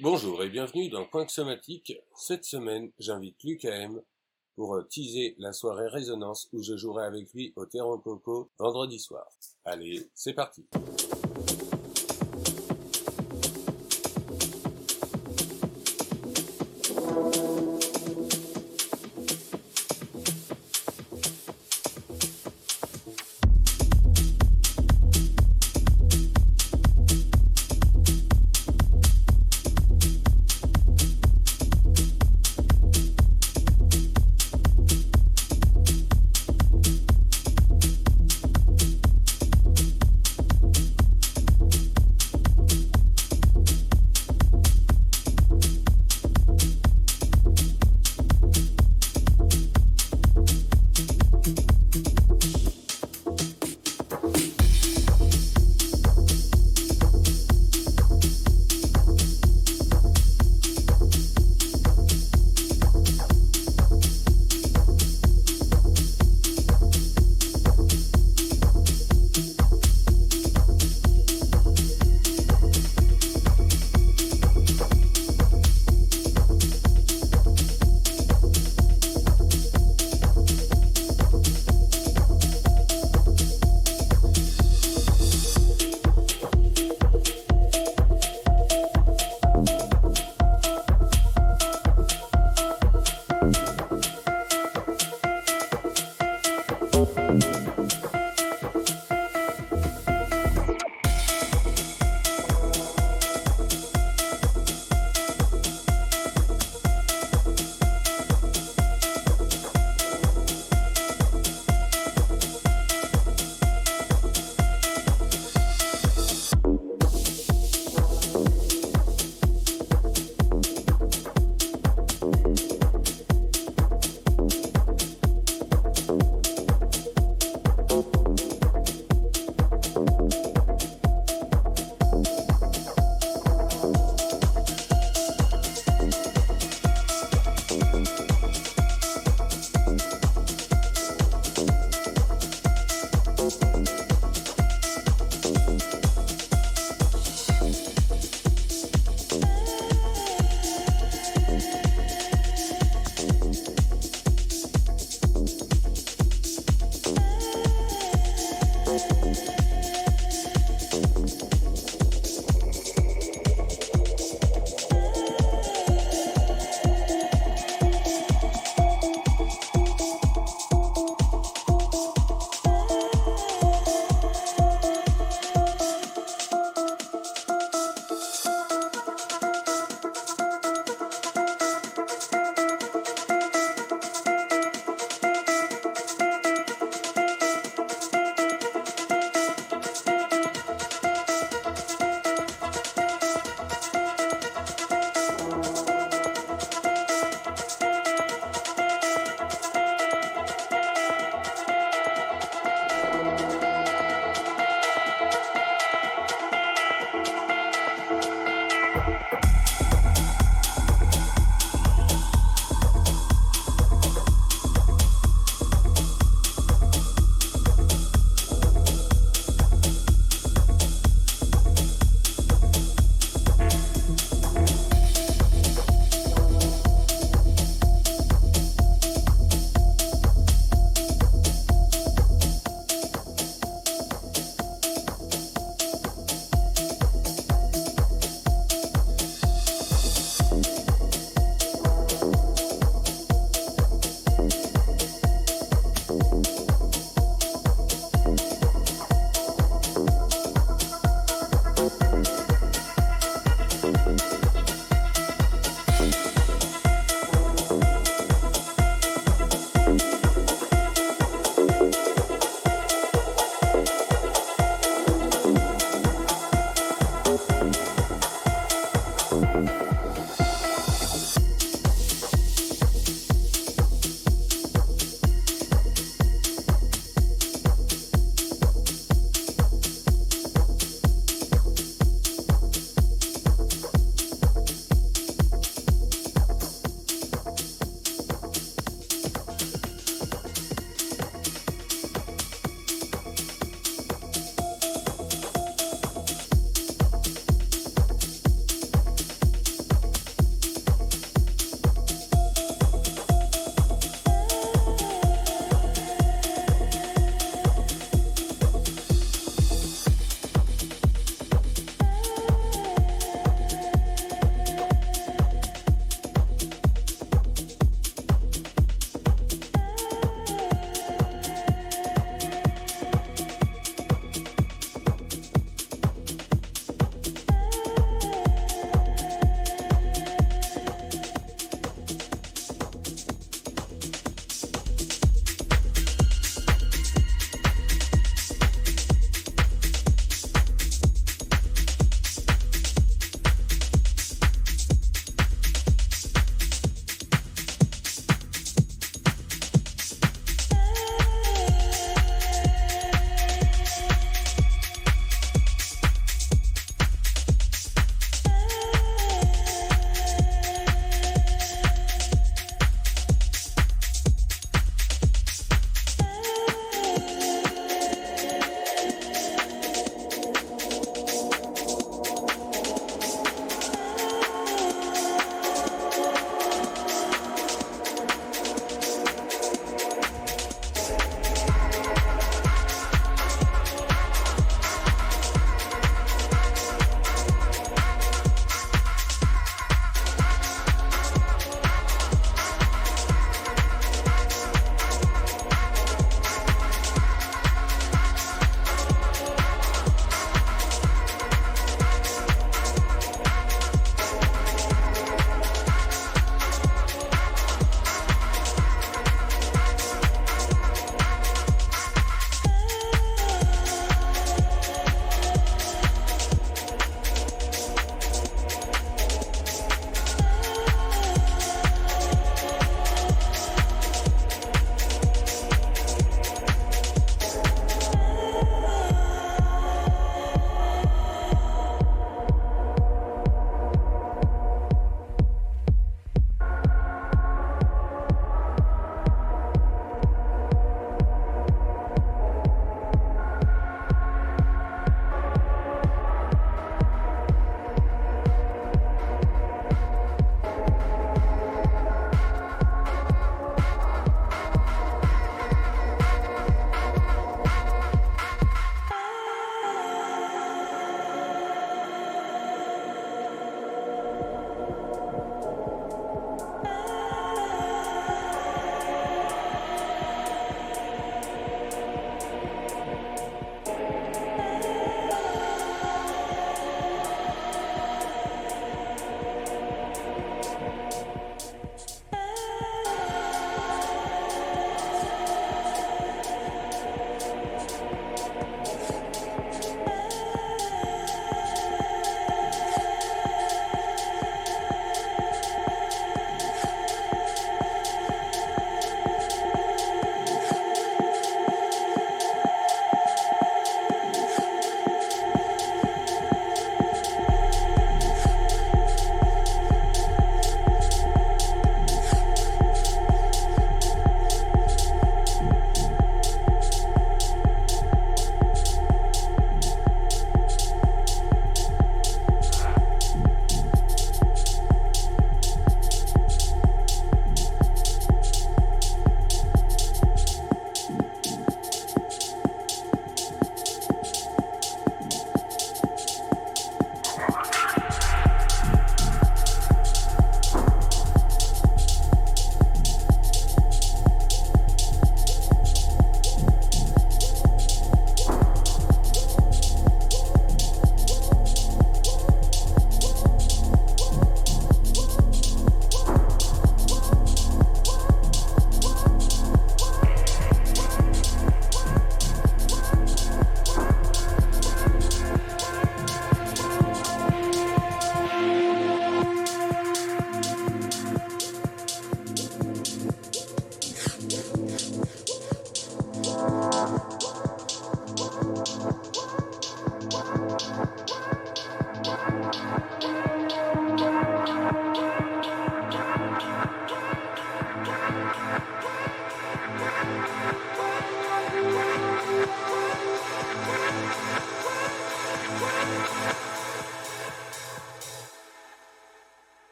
Bonjour et bienvenue dans Coin Somatique. Cette semaine, j'invite Luc AM pour euh, teaser la soirée Résonance où je jouerai avec lui au Terrain Coco vendredi soir. Allez, c'est parti.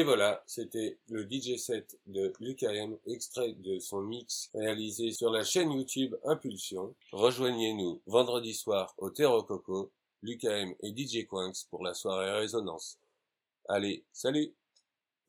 Et voilà, c'était le DJ set de l'UKM, extrait de son mix réalisé sur la chaîne YouTube Impulsion. Rejoignez-nous vendredi soir au Terro Coco, et DJ Quinks pour la soirée résonance. Allez, salut